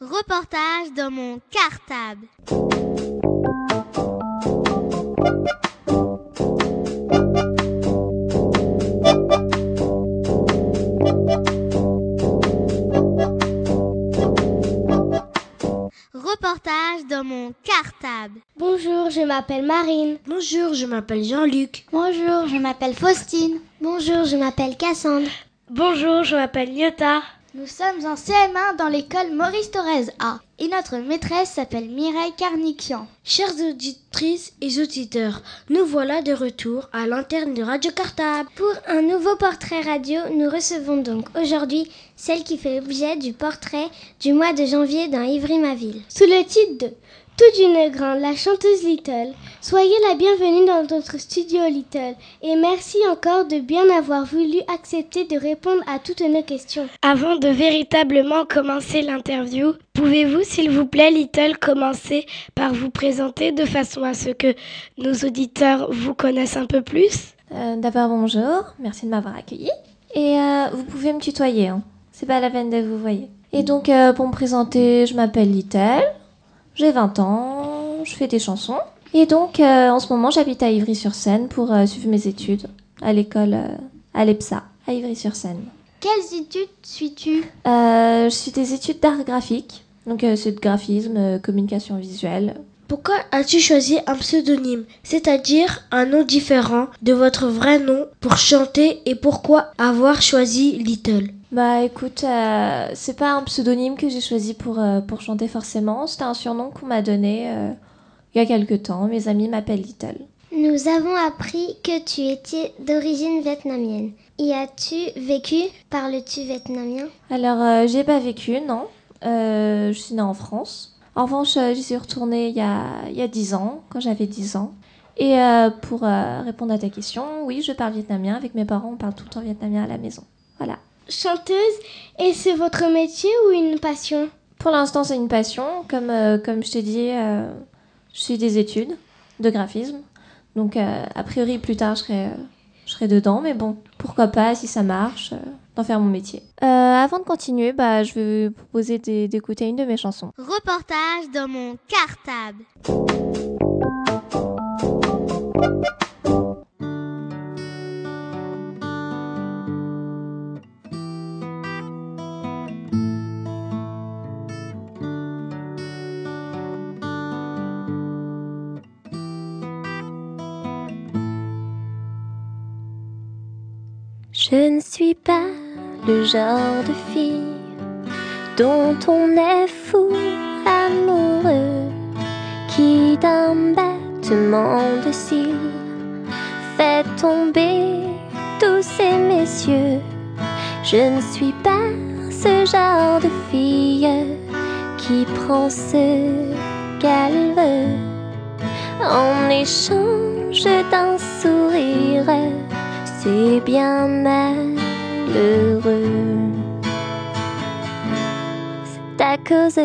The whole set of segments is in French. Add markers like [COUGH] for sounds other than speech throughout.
Reportage dans mon cartable. Reportage dans mon cartable. Bonjour, je m'appelle Marine. Bonjour, je m'appelle Jean-Luc. Bonjour, je m'appelle Faustine. Bonjour, je m'appelle Cassandre. Bonjour, je m'appelle Nyota. Nous sommes en CM1 dans l'école Maurice Thorez A et notre maîtresse s'appelle Mireille Carniquian. Chères auditrices et auditeurs, nous voilà de retour à l'antenne de Radio Cartable. Pour un nouveau portrait radio, nous recevons donc aujourd'hui celle qui fait l'objet du portrait du mois de janvier dans Ivry-ma-Ville. Sous le titre de tout d'une grande, la chanteuse Little. Soyez la bienvenue dans notre studio Little et merci encore de bien avoir voulu accepter de répondre à toutes nos questions. Avant de véritablement commencer l'interview, pouvez-vous s'il vous plaît Little commencer par vous présenter de façon à ce que nos auditeurs vous connaissent un peu plus? Euh, D'abord bonjour, merci de m'avoir accueilli et euh, vous pouvez me tutoyer, hein. c'est pas la peine de vous voyer. Et donc euh, pour me présenter, je m'appelle Little. J'ai 20 ans, je fais des chansons. Et donc, euh, en ce moment, j'habite à Ivry-sur-Seine pour euh, suivre mes études à l'école euh, à l'EPSA, à Ivry-sur-Seine. Quelles études suis-tu? Je suis des études d'art graphique, donc c'est de graphisme, communication visuelle. Pourquoi as-tu choisi un pseudonyme, c'est-à-dire un nom différent de votre vrai nom pour chanter et pourquoi avoir choisi Little? Bah écoute, euh, c'est pas un pseudonyme que j'ai choisi pour, euh, pour chanter forcément, c'était un surnom qu'on m'a donné euh, il y a quelque temps. Mes amis m'appellent Little. Nous avons appris que tu étais d'origine vietnamienne. Y as-tu vécu? Parles-tu vietnamien? Alors, j'ai pas vécu, non. je suis née en France. En revanche, j'y suis retournée il y a, il y a 10 ans, quand j'avais 10 ans. Et pour répondre à ta question, oui, je parle vietnamien. Avec mes parents, on parle tout le temps vietnamien à la maison. Voilà chanteuse et c'est votre métier ou une passion? Pour l'instant, c'est une passion. Comme, euh, comme je t'ai dit, euh, je suis des études de graphisme. Donc, euh, a priori, plus tard, je serai, je serai dedans. Mais bon, pourquoi pas, si ça marche, d'en faire mon métier. avant de continuer, bah, je vais vous proposer d'écouter une de mes chansons. Reportage dans mon cartable. Je ne suis pas le genre de fille dont on est fou amoureux, qui d'un battement de cils fait tomber tous ces messieurs. Je ne suis pas ce genre de fille qui prend ce qu'elle veut en échange d'un sourire c'est bien malheureux. C'est à cause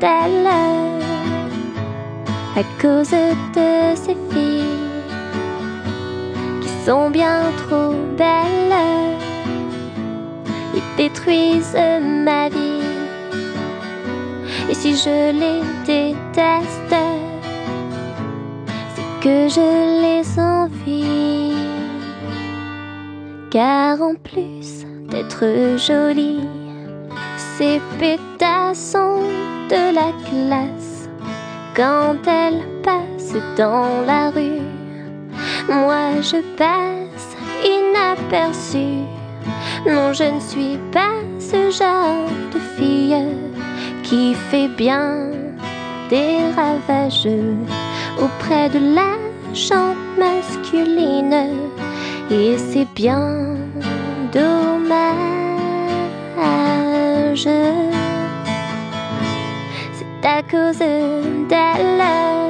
d'elle, à cause de ces filles qui sont bien trop belles et détruisent ma vie. Et si je les déteste, c'est que je les envie car en plus d'être jolie, ces pétasses sont de la classe quand elles passent dans la rue. Moi je passe inaperçue. Non, je ne suis pas ce genre de fille qui fait bien des ravages auprès de la chante masculine et c'est bien dommage. C'est à cause d'elle, à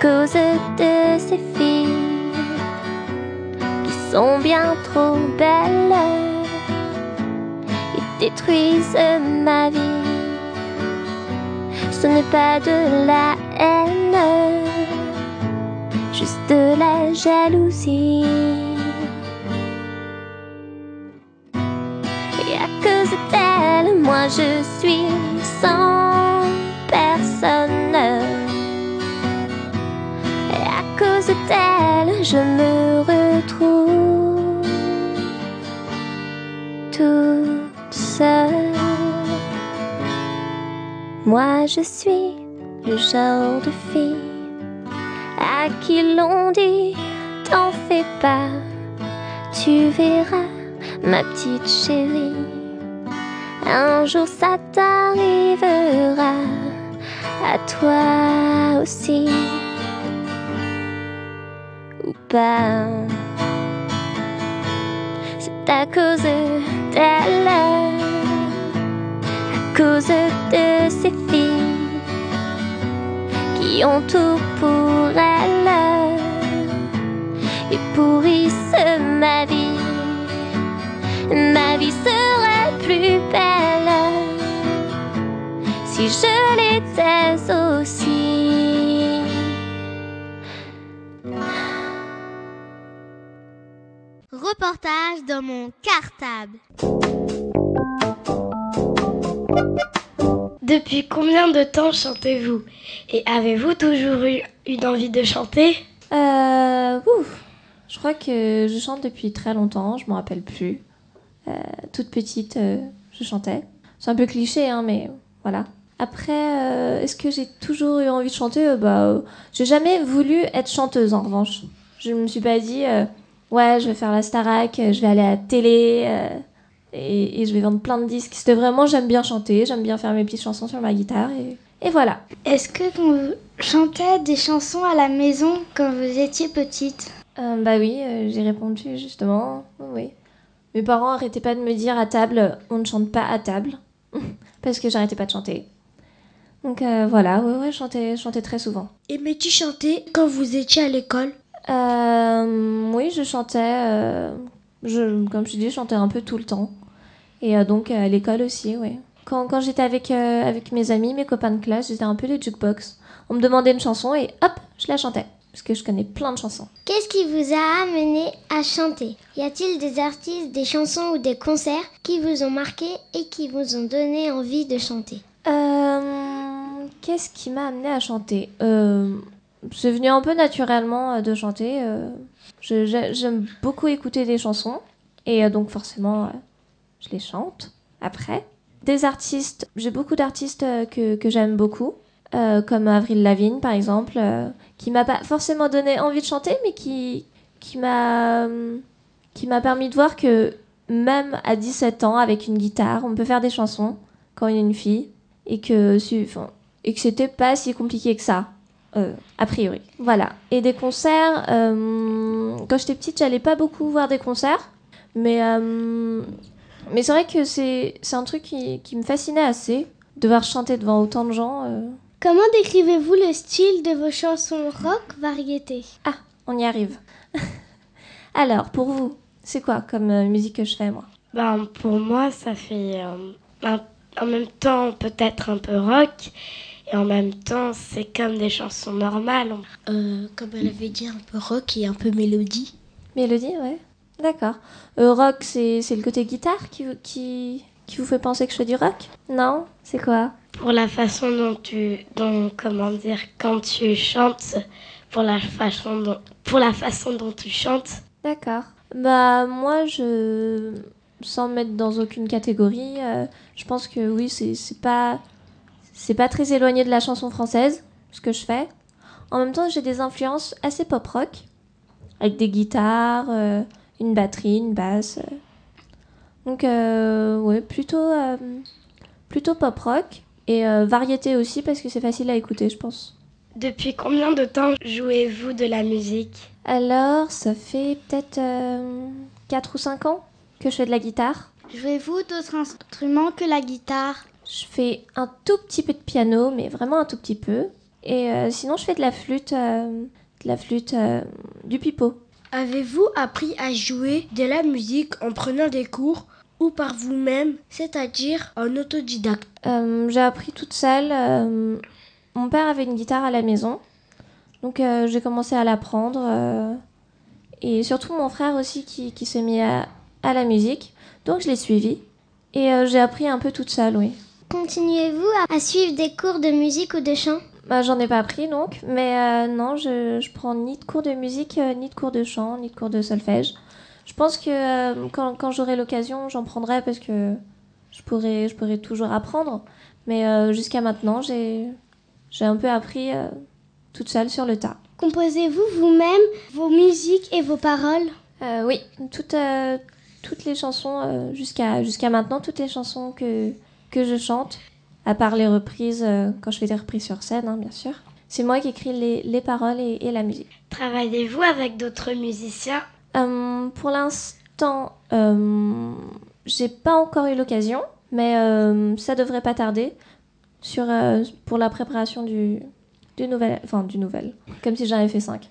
cause de ces filles qui sont bien trop belles et détruisent ma vie. Ce n'est pas de la haine juste de la jalousie. Et à cause d'elle, moi je suis sans personne. Et à cause d'elle, je me retrouve toute seule. Moi je suis le genre de fille à qui l'on dit t'en fais pas, tu verras ma petite chérie. Un jour ça t'arrivera à toi aussi. Ou pas. C'est à cause d'elle, à cause de ces filles qui ont tout pour elle et pourrissent ma vie. Ma vie serait plus belle si je l'étais aussi. Reportage dans mon cartable. Depuis combien de temps chantez-vous? Et avez-vous toujours eu une envie de chanter? Euh, ouf. Je crois que je chante depuis très longtemps, je m'en rappelle plus. Euh, toute petite, euh, je chantais. C'est un peu cliché, hein, mais voilà. Après, euh, est-ce que j'ai toujours eu envie de chanter? Bah, j'ai jamais voulu être chanteuse en revanche. Je me suis pas dit, ouais, je vais faire la Starac, je vais aller à la télé et, et je vais vendre plein de disques. C'était vraiment, j'aime bien chanter, j'aime bien faire mes petites chansons sur ma guitare et, et voilà. Est-ce que vous chantez des chansons à la maison quand vous étiez petite? Euh, bah oui, euh, j'ai répondu justement. Oui. Mes parents arrêtaient pas de me dire à table, on ne chante pas à table, [LAUGHS] parce que j'arrêtais pas de chanter. Donc euh, voilà, ouais, ouais, je chantais, je chantais très souvent. Aimais-tu chanter quand vous étiez à l'école? Euh, oui, je chantais, euh, je, comme je dis, je chantais un peu tout le temps. Et euh, donc à l'école aussi, oui. Quand, quand j'étais avec, euh, avec mes amis, mes copains de classe, j'étais un peu le jukebox. On me demandait une chanson et hop, je la chantais. Parce que je connais plein de chansons. Qu'est-ce qui vous a amené à chanter? Y a-t-il des artistes, des chansons ou des concerts qui vous ont marqué et qui vous ont donné envie de chanter? Euh, Qu'est-ce qui m'a amené à chanter? Euh, C'est venu un peu naturellement euh, de chanter. euh. J'aime beaucoup écouter des chansons. Et donc forcément, je les chante après. Des artistes, j'ai beaucoup d'artistes euh, que, que j'aime beaucoup. euh, comme Avril Lavigne par exemple, euh, qui m'a pas forcément donné envie de chanter, mais qui, qui m'a qui m'a permis de voir que même à 17 ans, avec une guitare, on peut faire des chansons quand on est une fille et que, enfin, et c'était pas si compliqué que ça, a priori. Voilà. Et des concerts, quand j'étais petite, j'allais pas beaucoup voir des concerts, mais, mais c'est vrai que c'est c'est un truc qui, qui me fascinait assez, devoir chanter devant autant de gens. euh. Comment décrivez-vous le style de vos chansons rock variété? Ah, on y arrive. [LAUGHS] Alors, pour vous, c'est quoi comme euh, musique que je fais, moi? Ben, pour moi, ça fait euh, un- en même temps peut-être un peu rock et en même temps c'est comme des chansons normales. Euh, Comme elle avait dit, un peu rock et un peu mélodie. Mélodie, ouais. D'accord. Euh, rock, c'est le côté guitare qui, vous- qui, qui vous fait penser que je fais du rock? Non? C'est quoi? Pour la façon dont tu, dont, comment dire, quand tu chantes, pour la façon dont, pour la façon dont tu chantes. D'accord. Bah, moi, je. Sans me mettre dans aucune catégorie, euh, je pense que oui, c'est c'est pas. C'est pas très éloigné de la chanson française, ce que je fais. En même temps, j'ai des influences assez pop-rock, avec des guitares, euh, une batterie, une basse. euh. Donc, euh, ouais, plutôt, euh, plutôt pop-rock. Et euh, variété aussi, parce que c'est facile à écouter, je pense. Depuis combien de temps jouez-vous de la musique? Alors, ça fait peut-être 4 ou 5 ans que je fais de la guitare. Jouez-vous d'autres instruments que la guitare? Je fais un tout petit peu de piano, mais vraiment un tout petit peu. Et euh, sinon, je fais de la flûte, euh, de la flûte, euh, du pipeau. Avez-vous appris à jouer de la musique en prenant des cours ou par vous-même, c'est-à-dire en autodidacte? Euh, j'ai appris toute seule. euh, mon père avait une guitare à la maison, donc euh, j'ai commencé à l'apprendre. euh, et surtout mon frère aussi qui, qui s'est mis à, à la musique, donc je l'ai suivi. Et j'ai appris un peu toute seule, oui. Continuez-vous à suivre des cours de musique ou de chant? Bah, J'en ai pas pris donc, mais non, je, je prends ni de cours de musique, ni de cours de chant, ni de cours de solfège. Je pense que quand, quand j'aurai l'occasion, j'en prendrai parce que je pourrais, je pourrais toujours apprendre. Mais jusqu'à maintenant, j'ai un peu appris toute seule sur le tas. Composez-vous vous-même vos musiques et vos paroles? Oui, toutes, toutes les chansons, jusqu'à jusqu'à maintenant, toutes les chansons que, que je chante, à part les reprises, quand je fais des reprises sur scène, hein, bien sûr. C'est moi qui écris les, les paroles et, et, la musique. Travaillez-vous avec d'autres musiciens? Euh, Pour l'instant, euh, j'ai pas encore eu l'occasion, mais euh, ça devrait pas tarder sur, pour la préparation du, du nouvel, enfin du nouvel, comme si j'en avais fait cinq,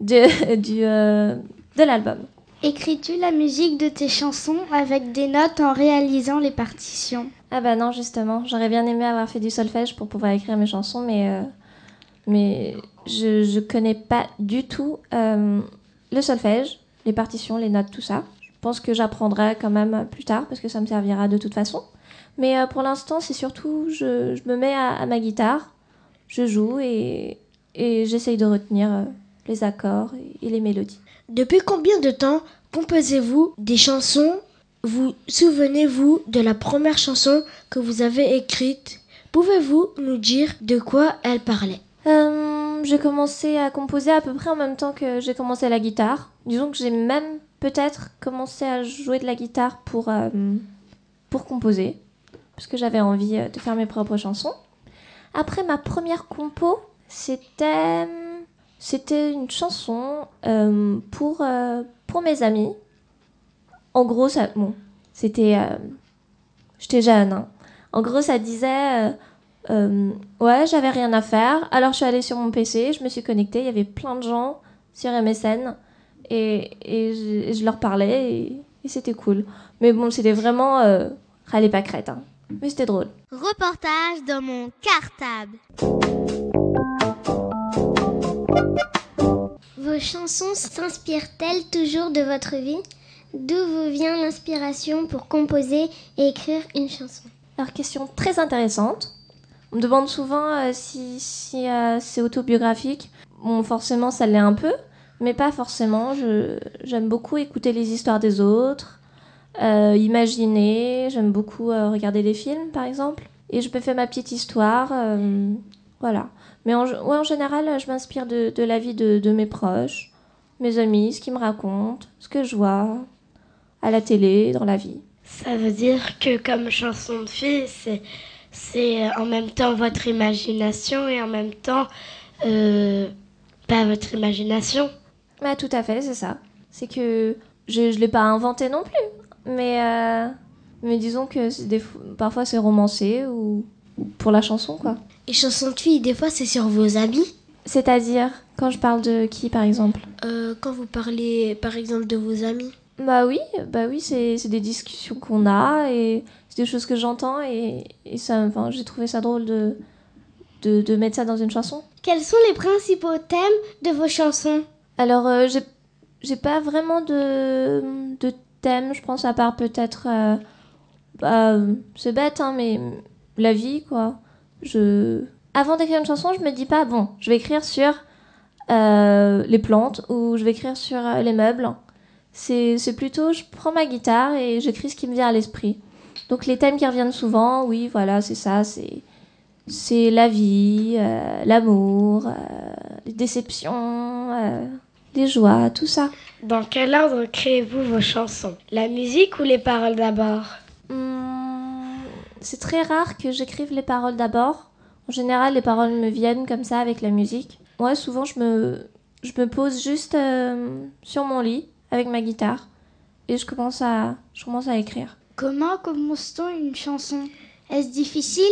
de, [LAUGHS] du, de l'album. Écris-tu la musique de tes chansons avec des notes en réalisant les partitions? Ah bah non, justement. J'aurais bien aimé avoir fait du solfège pour pouvoir écrire mes chansons, mais, euh, mais je, je connais pas du tout euh, le solfège, les partitions, les notes, tout ça. Je pense que j'apprendrai quand même plus tard parce que ça me servira de toute façon. Mais euh, pour l'instant, c'est surtout, je, je, me mets à, à, ma guitare, je joue et, et j'essaye de retenir les accords et, et les mélodies. Depuis combien de temps composez-vous des chansons? Vous souvenez-vous de la première chanson que vous avez écrite? Pouvez-vous nous dire de quoi elle parlait? Euh, J'ai commencé à composer à peu près en même temps que j'ai commencé la guitare. Disons que j'ai même peut-être commencé à jouer de la guitare pour, euh, pour composer, parce que j'avais envie de faire mes propres chansons. Après ma première compo, c'était c'était une chanson euh, pour, euh, pour mes amis. En gros, ça, bon, c'était. Euh, J'étais jeune. Hein. En gros, ça disait Ouais, j'avais rien à faire. Alors, je suis allée sur mon PC, je me suis connectée. Il y avait plein de gens sur MSN. Et, et, je, leur parlais. Et, c'était cool. Mais bon, c'était vraiment. Râlez pas crête. Hein. Mais c'était drôle. Reportage dans mon cartable. Vos chansons s'inspirent-elles toujours de votre vie? D'où vous vient l'inspiration pour composer et écrire une chanson? Alors, question très intéressante. On me demande souvent euh, si, euh, c'est autobiographique. Bon, forcément, ça l'est un peu, mais pas forcément. J'aime beaucoup écouter les histoires des autres, euh, imaginer. J'aime beaucoup regarder des films, par exemple. Et je me fais ma petite histoire. voilà. Mais en, ouais, en général, je m'inspire de, de, la vie de, de, mes proches, mes amis, ce qu'ils me racontent, ce que je vois à la télé, dans la vie. Ça veut dire que comme chanson de fille, c'est, c'est en même temps votre imagination et en même temps euh, pas votre imagination. Bah, tout à fait, c'est ça. C'est que je ne l'ai pas inventé non plus. Mais, euh, mais disons que des, parfois c'est romancé ou pour la chanson, quoi. Et chansons de filles, des fois, c'est sur vos amis C'est-à-dire, quand je parle de qui, par exemple euh, Quand vous parlez, par exemple, de vos amis Bah oui, bah oui c'est des discussions qu'on a et c'est des choses que j'entends et, et ça, enfin, j'ai trouvé ça drôle de, de, de, mettre ça dans une chanson. Quels sont les principaux thèmes de vos chansons? Alors, euh, j'ai pas vraiment de, de thème, je pense, à part peut-être... Euh, bah, c'est bête, hein, mais la vie, quoi je avant d'écrire une chanson, je me dis pas bon, je vais écrire sur euh, les plantes ou je vais écrire sur euh, les meubles. C'est plutôt, je prends ma guitare et j'écris ce qui me vient à l'esprit. Donc les thèmes qui reviennent souvent, oui, voilà, c'est ça, c'est c'est la vie, euh, l'amour, les déceptions, les joies, tout ça. Dans quel ordre créez-vous vos chansons? La musique ou les paroles d'abord? C'est très rare que j'écrive les paroles d'abord. En général, les paroles me viennent comme ça avec la musique. Moi, souvent, je me, je me pose juste euh, sur mon lit avec ma guitare et je commence à, je commence à écrire. Comment commence-t-on une chanson? Est-ce difficile?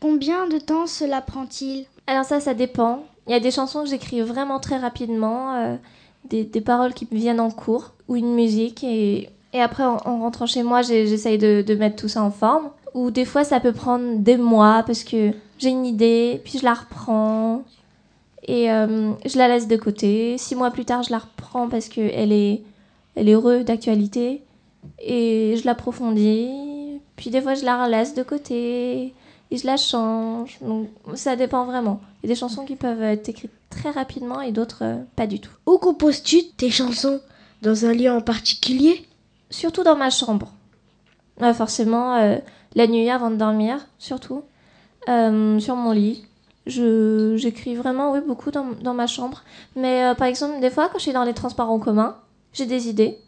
Combien de temps cela prend-il? Alors ça, ça dépend. Il y a des chansons que j'écris vraiment très rapidement, euh, des, des, paroles qui me viennent en cours ou une musique et, et après, en, en rentrant chez moi, j'essaye de, de mettre tout ça en forme. Ou des fois, ça peut prendre des mois parce que j'ai une idée, puis je la reprends et euh, je la laisse de côté. Six mois plus tard, je la reprends parce qu'elle est, elle est heureuse d'actualité et je l'approfondis. Puis des fois, je la laisse de côté et je la change. Donc ça dépend vraiment. Il y a des chansons qui peuvent être écrites très rapidement et d'autres euh, pas du tout. Où composes-tu tes chansons? Dans un lieu en particulier? Surtout dans ma chambre. Euh, forcément, euh, la nuit avant de dormir, surtout. Euh, sur mon lit. J'écris vraiment oui, beaucoup dans, dans ma chambre. Mais euh, par exemple, des fois, quand je suis dans les transports en commun, j'ai des idées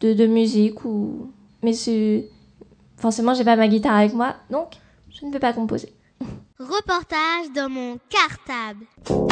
de, de musique ou. Mais c'est. Forcément, j'ai pas ma guitare avec moi, donc je ne peux pas composer. Reportage dans mon cartable.